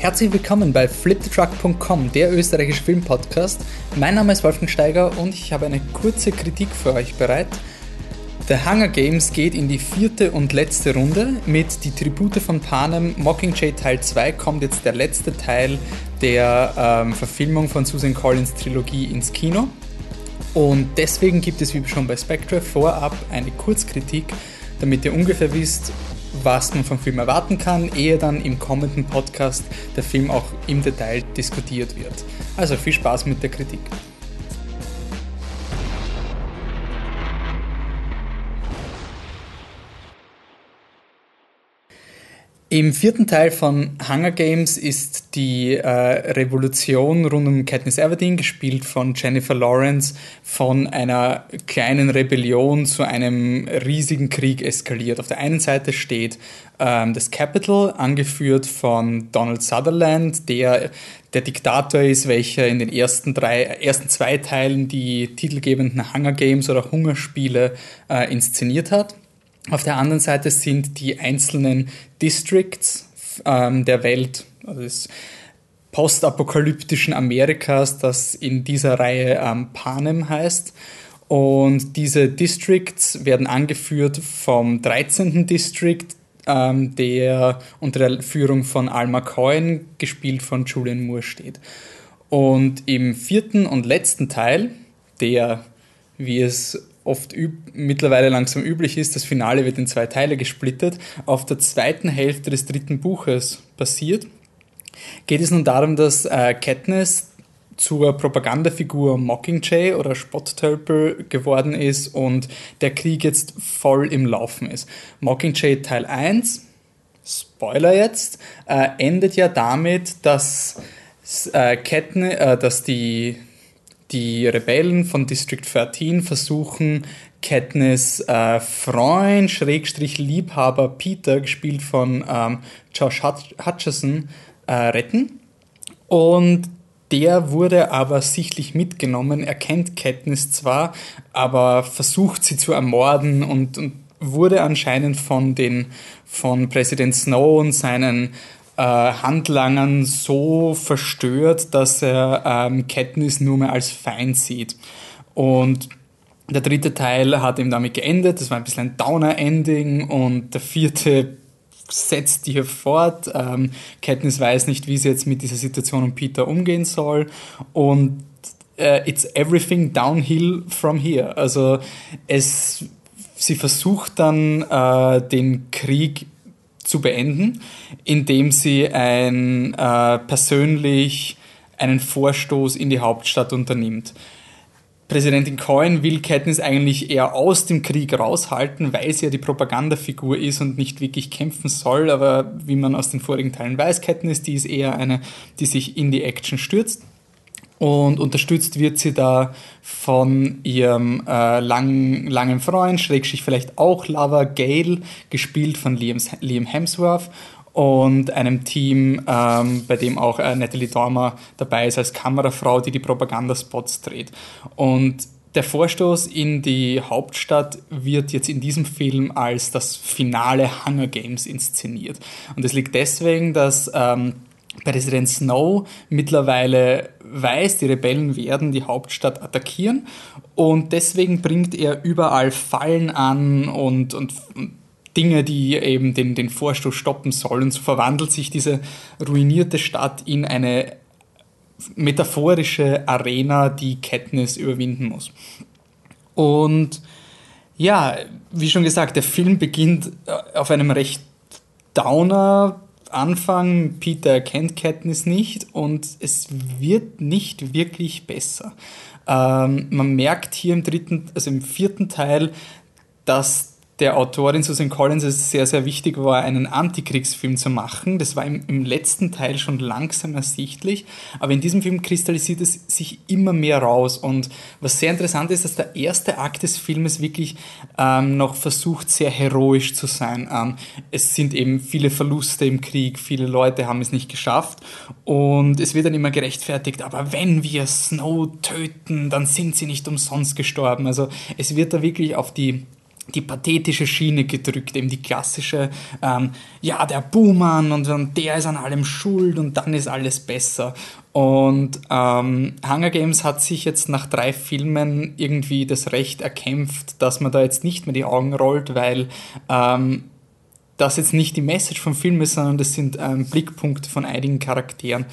Herzlich willkommen bei flipthetruck.com, der österreichische Filmpodcast. Mein Name ist Wolfgang Steiger und ich habe eine kurze Kritik für euch bereit. The Hunger Games geht in die vierte und letzte Runde. Mit Die Tribute von Panem Mockingjay Teil 2 kommt jetzt der letzte Teil der ähm, Verfilmung von Susan Collins Trilogie ins Kino. Und deswegen gibt es wie schon bei Spectre vorab eine Kurzkritik, damit ihr ungefähr wisst, was man vom Film erwarten kann, ehe dann im kommenden Podcast der Film auch im Detail diskutiert wird. Also viel Spaß mit der Kritik. Im vierten Teil von Hunger Games ist die äh, Revolution rund um Katniss Everdeen, gespielt von Jennifer Lawrence, von einer kleinen Rebellion zu einem riesigen Krieg eskaliert. Auf der einen Seite steht ähm, das Capitol, angeführt von Donald Sutherland, der der Diktator ist, welcher in den ersten, drei, ersten zwei Teilen die titelgebenden Hunger Games oder Hungerspiele äh, inszeniert hat. Auf der anderen Seite sind die einzelnen Districts ähm, der Welt, also des postapokalyptischen Amerikas, das in dieser Reihe ähm, Panem heißt. Und diese Districts werden angeführt vom 13. District, ähm, der unter der Führung von Alma Cohen, gespielt von Julian Moore, steht. Und im vierten und letzten Teil, der, wie es oft mittlerweile langsam üblich ist, das Finale wird in zwei Teile gesplittet, auf der zweiten Hälfte des dritten Buches passiert, geht es nun darum, dass äh, Katniss zur Propagandafigur Mockingjay oder Spotttölpel geworden ist und der Krieg jetzt voll im Laufen ist. Mockingjay Teil 1, Spoiler jetzt, äh, endet ja damit, dass, äh, Katniss, äh, dass die die Rebellen von District 13 versuchen, Katniss äh, Freund, Schrägstrich Liebhaber Peter, gespielt von ähm, Josh Hutcherson, äh, retten. Und der wurde aber sichtlich mitgenommen. Er kennt Katniss zwar, aber versucht sie zu ermorden und, und wurde anscheinend von den von Präsident Snow und seinen äh, Handlangern so verstört, dass er ähm, Katniss nur mehr als Feind sieht. Und der dritte Teil hat eben damit geendet, das war ein bisschen ein Downer-Ending und der vierte setzt hier fort. Ähm, Katniss weiß nicht, wie sie jetzt mit dieser Situation um Peter umgehen soll und äh, it's everything downhill from here. Also es, sie versucht dann äh, den Krieg zu beenden, indem sie ein, äh, persönlich einen Vorstoß in die Hauptstadt unternimmt. Präsidentin Cohen will Katniss eigentlich eher aus dem Krieg raushalten, weil sie ja die Propagandafigur ist und nicht wirklich kämpfen soll. Aber wie man aus den vorigen Teilen weiß, Katniss, die ist eher eine, die sich in die Action stürzt. Und unterstützt wird sie da von ihrem äh, lang, langen Freund, Schrägstrich vielleicht auch Lover, Gail, gespielt von Liam, Liam Hemsworth und einem Team, ähm, bei dem auch äh, Natalie Dormer dabei ist als Kamerafrau, die die Propagandaspots dreht. Und der Vorstoß in die Hauptstadt wird jetzt in diesem Film als das finale Hunger Games inszeniert. Und das liegt deswegen, dass ähm, Präsident Snow mittlerweile weiß, die Rebellen werden die Hauptstadt attackieren und deswegen bringt er überall Fallen an und, und, Dinge, die eben den, den Vorstoß stoppen sollen. So verwandelt sich diese ruinierte Stadt in eine metaphorische Arena, die Katniss überwinden muss. Und ja, wie schon gesagt, der Film beginnt äh, auf einem recht downer Anfang, Peter erkennt Katniss nicht und es wird nicht wirklich besser. Ähm, man merkt hier im dritten, also im vierten Teil, dass der Autorin Susan Collins es sehr, sehr wichtig war, einen Antikriegsfilm zu machen. Das war im, im, letzten Teil schon langsam ersichtlich, aber in diesem Film kristallisiert es sich immer mehr raus. Und was sehr interessant ist, dass der erste Akt des Filmes wirklich ähm, noch versucht, sehr heroisch zu sein. Ähm, es sind eben viele Verluste im Krieg, viele Leute haben es nicht geschafft und es wird dann immer gerechtfertigt, aber wenn wir Snow töten, dann sind sie nicht umsonst gestorben. Also es wird da wirklich auf die die pathetische Schiene gedrückt, eben die klassische, ähm, ja, der Buhmann und, der ist an allem schuld und dann ist alles besser. Und ähm, Hunger Games hat sich jetzt nach drei Filmen irgendwie das Recht erkämpft, dass man da jetzt nicht mehr die Augen rollt, weil ähm, das jetzt nicht die Message vom Film ist, sondern das sind ähm, Blickpunkte von einigen Charakteren.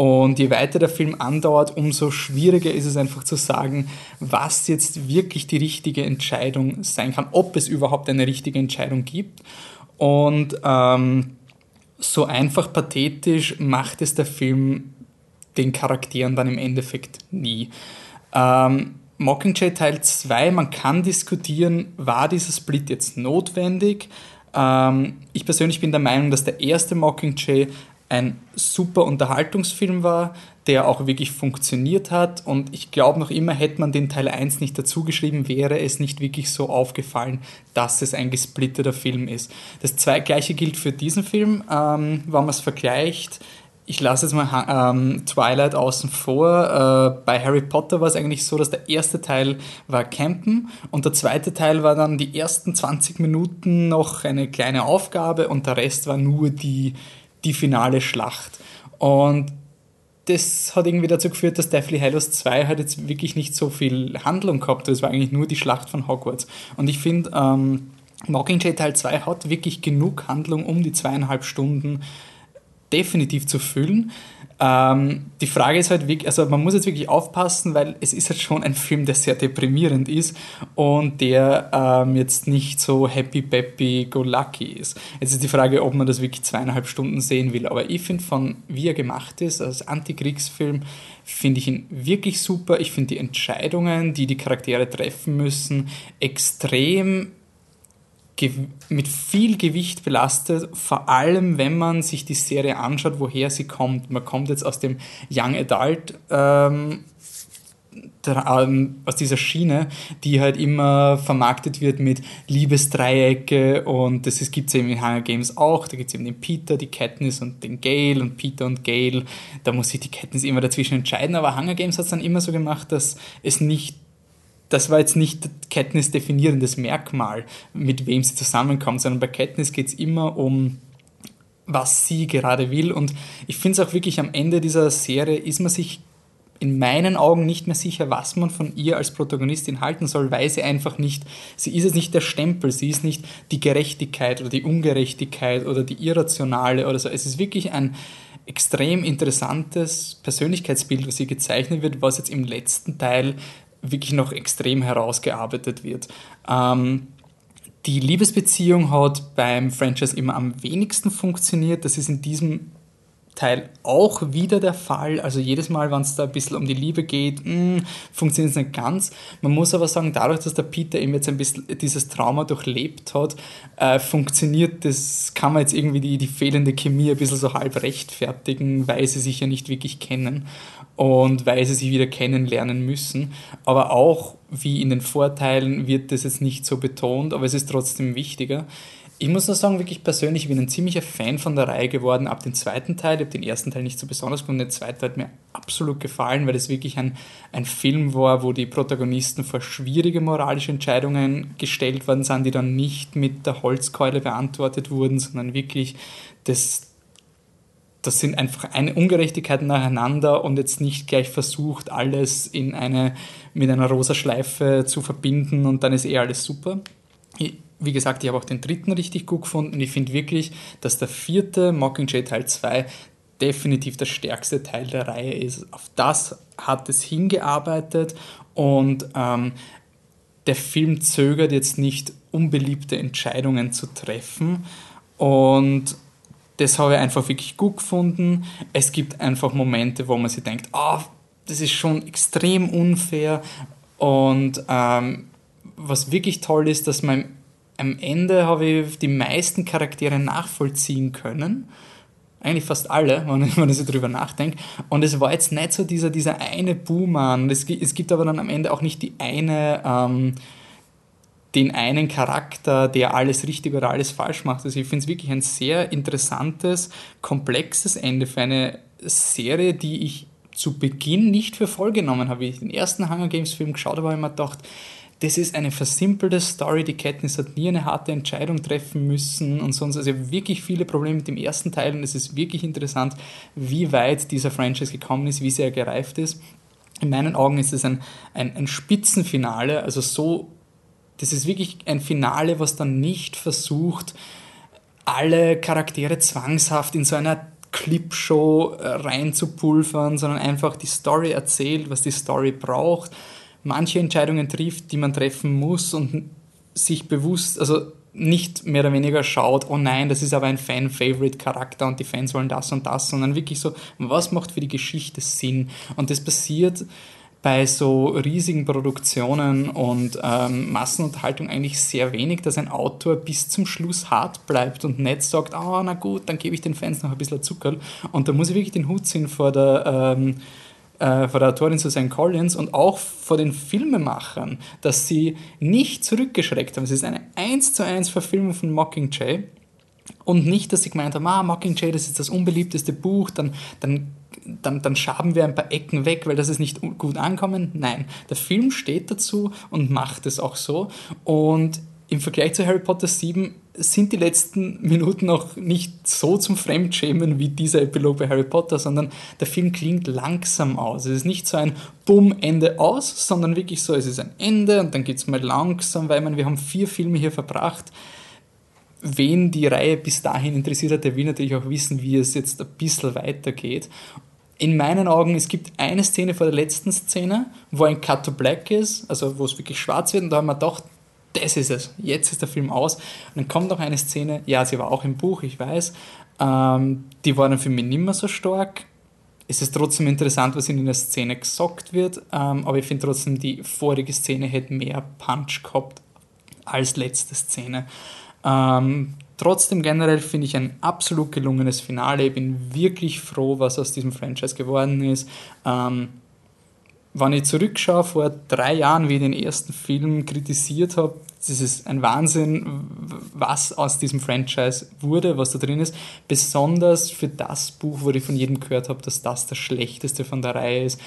Und je weiter der Film andauert, umso schwieriger ist es einfach zu sagen, was jetzt wirklich die richtige Entscheidung sein kann, ob es überhaupt eine richtige Entscheidung gibt. Und ähm, so einfach pathetisch macht es der Film den Charakteren dann im Endeffekt nie. Ähm, Mockingjay Teil 2, man kann diskutieren, war dieser Split jetzt notwendig? Ähm, ich persönlich bin der Meinung, dass der erste Mockingjay ein super Unterhaltungsfilm war, der auch wirklich funktioniert hat. Und ich glaube noch immer, hätte man den Teil 1 nicht dazu geschrieben, wäre es nicht wirklich so aufgefallen, dass es ein gesplitterter Film ist. Das gleiche gilt für diesen Film, ähm, wenn man es vergleicht. Ich lasse jetzt mal ähm, Twilight außen vor. Äh, bei Harry Potter war es eigentlich so, dass der erste Teil war Campen und der zweite Teil war dann die ersten 20 Minuten noch eine kleine Aufgabe und der Rest war nur die die finale Schlacht. Und das hat irgendwie dazu geführt, dass Deathly Hallows 2 halt jetzt wirklich nicht so viel Handlung gehabt hat. Es war eigentlich nur die Schlacht von Hogwarts. Und ich finde, ähm, Mockingjay Teil 2 hat wirklich genug Handlung, um die zweieinhalb Stunden definitiv zu füllen. Ähm, die Frage ist halt wirklich, also man muss jetzt wirklich aufpassen, weil es ist halt schon ein Film, der sehr deprimierend ist und der ähm, jetzt nicht so happy, peppy, go lucky ist. Jetzt ist die Frage, ob man das wirklich zweieinhalb Stunden sehen will. Aber ich finde von wie er gemacht ist, als Antikriegsfilm, finde ich ihn wirklich super. Ich finde die Entscheidungen, die die Charaktere treffen müssen, extrem mit viel Gewicht belastet, vor allem wenn man sich die Serie anschaut, woher sie kommt. Man kommt jetzt aus dem Young Adult, ähm, ähm, aus dieser Schiene, die halt immer vermarktet wird mit Liebesdreiecke und das gibt es eben in Hunger Games auch. Da gibt es eben den Peter, die Katniss und den Gale und Peter und Gale. Da muss sich die Katniss immer dazwischen entscheiden, aber Hunger Games hat es dann immer so gemacht, dass es nicht das war jetzt nicht Katniss definierendes Merkmal, mit wem sie zusammenkommt, sondern bei Katniss geht es immer um was sie gerade will. Und ich finde es auch wirklich am Ende dieser Serie ist man sich in meinen Augen nicht mehr sicher, was man von ihr als Protagonistin halten soll, weil sie einfach nicht, sie ist jetzt nicht der Stempel, sie ist nicht die Gerechtigkeit oder die Ungerechtigkeit oder die Irrationale oder so. Es ist wirklich ein extrem interessantes Persönlichkeitsbild, was hier gezeichnet wird, was jetzt im letzten Teil wirklich noch extrem herausgearbeitet wird. Ähm, die Liebesbeziehung hat beim Franchise immer am wenigsten funktioniert. Das ist in diesem Teil auch wieder der Fall. Also jedes Mal, wenn es da ein bisschen um die Liebe geht, hm, funktioniert es nicht ganz. Man muss aber sagen, dadurch, dass der Peter eben jetzt ein bisschen dieses Trauma durchlebt hat, äh, funktioniert das, kann man jetzt irgendwie die, die fehlende Chemie ein bisschen so halb rechtfertigen, weil sie sich ja nicht wirklich kennen und weil sie sich wieder kennenlernen müssen. Aber auch wie in den Vorteilen wird das jetzt nicht so betont, aber es ist trotzdem wichtiger. Ich muss nur sagen, wirklich persönlich, ich bin ein ziemlicher Fan von der Reihe geworden ab dem zweiten Teil. Ich habe den ersten Teil nicht so besonders gefunden, der zweite hat mir absolut gefallen, weil es wirklich ein, ein Film war, wo die Protagonisten vor schwierige moralische Entscheidungen gestellt worden sind, die dann nicht mit der Holzkeule beantwortet wurden, sondern wirklich das, das sind einfach eine Ungerechtigkeiten nacheinander und jetzt nicht gleich versucht, alles in eine, mit einer rosa Schleife zu verbinden und dann ist eh alles super. Wie gesagt, ich habe auch den dritten richtig gut gefunden. Ich finde wirklich, dass der vierte Mockingjay Teil 2 definitiv der stärkste Teil der Reihe ist. Auf das hat es hingearbeitet und ähm, der Film zögert jetzt nicht, unbeliebte Entscheidungen zu treffen. Und das habe ich einfach wirklich gut gefunden. Es gibt einfach Momente, wo man sich denkt, oh, das ist schon extrem unfair. Und ähm, was wirklich toll ist, dass man am Ende habe ich die meisten Charaktere nachvollziehen können. Eigentlich fast alle, wenn ich, wenn ich so drüber nachdenke. Und es war jetzt nicht so dieser, dieser eine Buhmann. Es, es gibt aber dann am Ende auch nicht die eine, ähm, den einen Charakter, der alles richtig oder alles falsch macht. Also ich finde es wirklich ein sehr interessantes, komplexes Ende für eine Serie, die ich zu Beginn nicht für voll genommen habe. Ich den ersten Hunger Games Film geschaut habe, habe ich mir gedacht, das ist eine versimpelte Story. Die Katniss hat nie eine harte Entscheidung treffen müssen und sonst. Also wirklich viele Probleme mit dem ersten Teil und es ist wirklich interessant, wie weit dieser Franchise gekommen ist, wie sehr er gereift ist. In meinen Augen ist es ein, ein, ein Spitzenfinale, also so, das ist wirklich ein Finale, was dann nicht versucht, alle Charaktere zwangshaft in so einer Clipshow äh, reinzupulvern, sondern einfach die Story erzählt, was die Story braucht manche Entscheidungen trifft, die man treffen muss und sich bewusst, also nicht mehr oder weniger schaut, oh nein, das ist aber ein Fan-Favorite-Charakter und die Fans wollen das und das, sondern wirklich so, was macht für die Geschichte Sinn? Und das passiert bei so riesigen Produktionen und ähm, Massenunterhaltung eigentlich sehr wenig, dass ein Autor bis zum Schluss hart bleibt und nicht sagt, oh, na gut, dann gebe ich den Fans noch ein bisschen Zucker. Und da muss ich wirklich den Hut ziehen vor der ähm, äh, von der Autorin Susan Collins und auch vor den Filmemachern, dass sie nicht zurückgeschreckt haben. Es ist eine 1 zu 1 Verfilmung von Mockingjay und nicht, dass sie gemeint haben, ah, Mockingjay, das ist das unbeliebteste Buch, dann, dann, dann, dann schaben wir ein paar Ecken weg, weil das ist nicht gut ankommen. Nein, der Film steht dazu und macht es auch so und im Vergleich zu Harry Potter 7 sind die letzten Minuten noch nicht so zum Fremdschämen wie dieser Epilog bei Harry Potter, sondern der Film klingt langsam aus. Es ist nicht so ein Bumm, Ende aus, sondern wirklich so, es ist ein Ende und dann geht es mal langsam, weil man, wir haben vier Filme hier verbracht. Wen die Reihe bis dahin interessiert hat, der will natürlich auch wissen, wie es jetzt ein bisschen weitergeht. In meinen Augen, es gibt eine Szene vor der letzten Szene, wo ein Cut to Black ist, also wo es wirklich schwarz wird, und da haben wir gedacht, das ist es, jetzt ist der Film aus. Und dann kommt noch eine Szene, ja, sie war auch im Buch, ich weiß, ähm, die war dann für mich nicht mehr so stark. Es ist trotzdem interessant, was in der Szene gesagt wird, ähm, aber ich finde trotzdem, die vorige Szene hätte mehr Punch gehabt als letzte Szene. Ähm, trotzdem generell finde ich ein absolut gelungenes Finale. Ich bin wirklich froh, was aus diesem Franchise geworden ist. Ähm, wenn ich zurückschaue, vor drei Jahren, wie ich den ersten Film kritisiert habe, das ist ein Wahnsinn, was aus diesem Franchise wurde, was da drin ist. Besonders für das Buch, wo ich von jedem gehört habe, dass das das Schlechteste von der Reihe ist.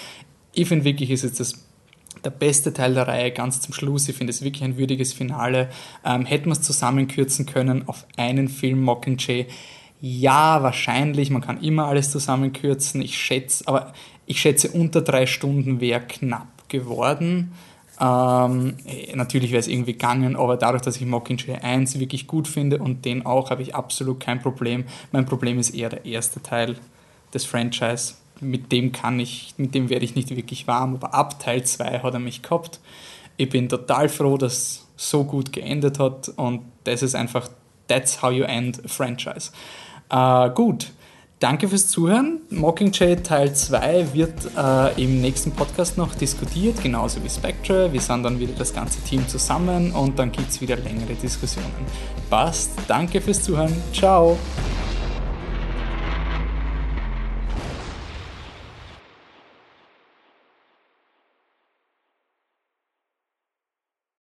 Ich finde wirklich, ist jetzt das der beste Teil der Reihe ganz zum Schluss. Ich finde es wirklich ein würdiges Finale. Ähm, hätten wir es zusammenkürzen können auf einen Film Mockingjay? Ja, wahrscheinlich. Man kann immer alles zusammenkürzen. Ich schätze, aber ich schätze, unter drei Stunden wäre knapp geworden. Ähm, eh, natürlich wäre es irgendwie gegangen, aber dadurch, dass ich Mockingjay 1 wirklich gut finde und den auch, habe ich absolut kein Problem. Mein Problem ist eher der erste Teil des Franchise. Mit dem kann ich, mit dem werde ich nicht wirklich warm, aber ab Teil 2 hat er mich gehabt. Ich bin total froh, dass so gut geendet hat und das ist einfach, that's how you end a franchise. Äh, gut, Danke fürs Zuhören. Mockingjay Teil 2 wird äh, im nächsten Podcast noch diskutiert, genauso wie Spectre. Wir sind dann wieder das ganze Team zusammen und dann gibt es wieder längere Diskussionen. Passt. Danke fürs Zuhören. Ciao.